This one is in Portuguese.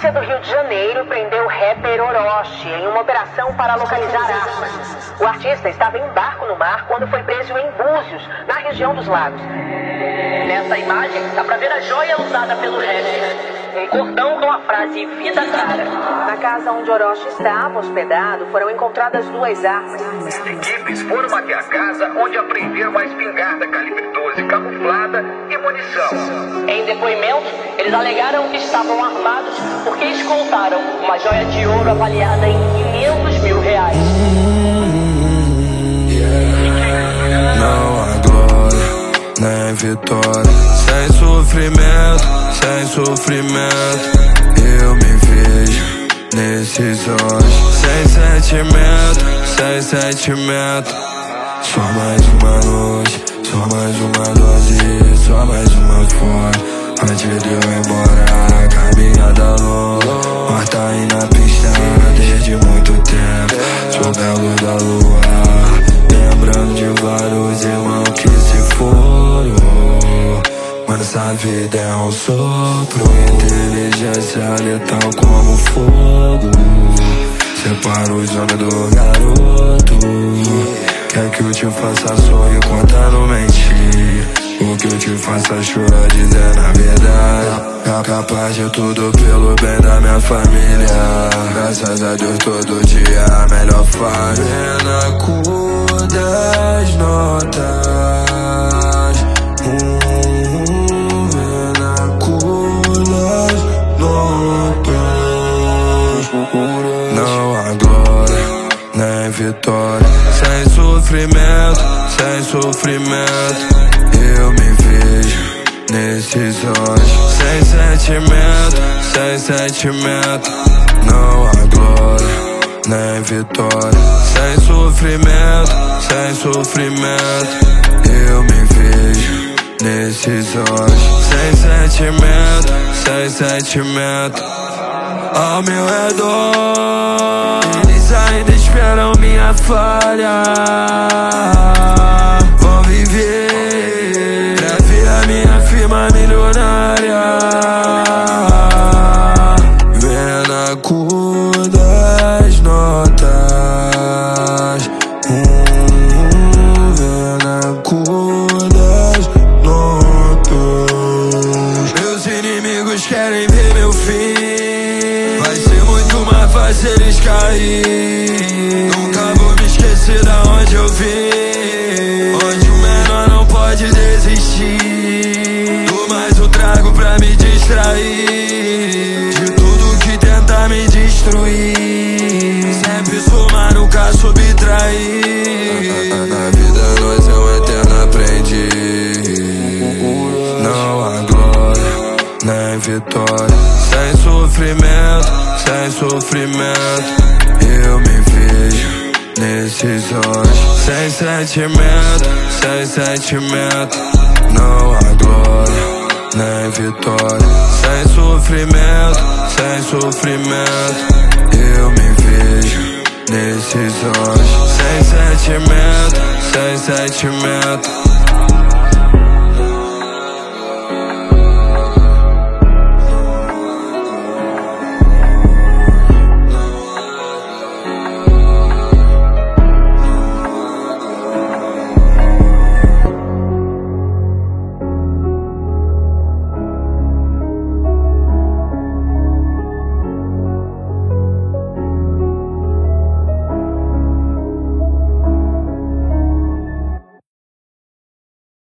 polícia do Rio de Janeiro prendeu o rapper Orochi em uma operação para localizar armas. O artista estava em barco no mar quando foi preso em Búzios, na região dos lagos. Nessa imagem, dá pra ver a joia usada pelo rapper. Um cordão com a frase Vida Cara. Na casa onde Orochi estava hospedado, foram encontradas duas armas. Equipes foram até a casa onde apreenderam uma espingarda calibre 12 camuflada munição. Em depoimento, eles alegaram que estavam armados porque escoltaram uma joia de ouro avaliada em 500 mil reais. Não há glória, nem vitória. Sem sofrimento, sem sofrimento. Eu me vejo nesses olhos. Sem sentimento, sem sentimento. Só mais uma noite, só mais uma dose, só mais uma fome. Antes de eu ir embora, caminhada longa. Morta aí na pista desde muito tempo. A luz da lua, lembrando de vários irmãos que se foram. Mano, essa vida é um sopro, inteligência letal como fogo. Separa os homens do garoto. Quer que eu te faça sonho contando mentira? Faça chorar dizendo a verdade É capaz de tudo pelo bem da minha família. Graças a Deus todo dia a melhor fase. Na cor das notas. Hum, cor das notas. Não há glória, nem vitória. Sem sofrimento, sem sofrimento. Eu me nesses olhos. Sem sentimento, sem sentimento Não há glória, nem vitória. Sem sofrimento, sem sofrimento. Eu me vejo nesses olhos. Sem sentimento, sem sentimento Ao meu redor Eles ainda esperam minha falha. Vão viver querem ver meu fim. Vai ser muito mais fácil eles cair Nunca vou vitória Sem sofrimento, sem sofrimento Eu me vejo nesses olhos Sem sentimento, sem sentimento Não há glória nem vitória. Sem sofrimento, sem sofrimento. Eu me vejo nesses olhos. Sem sentimento, sem sentimento.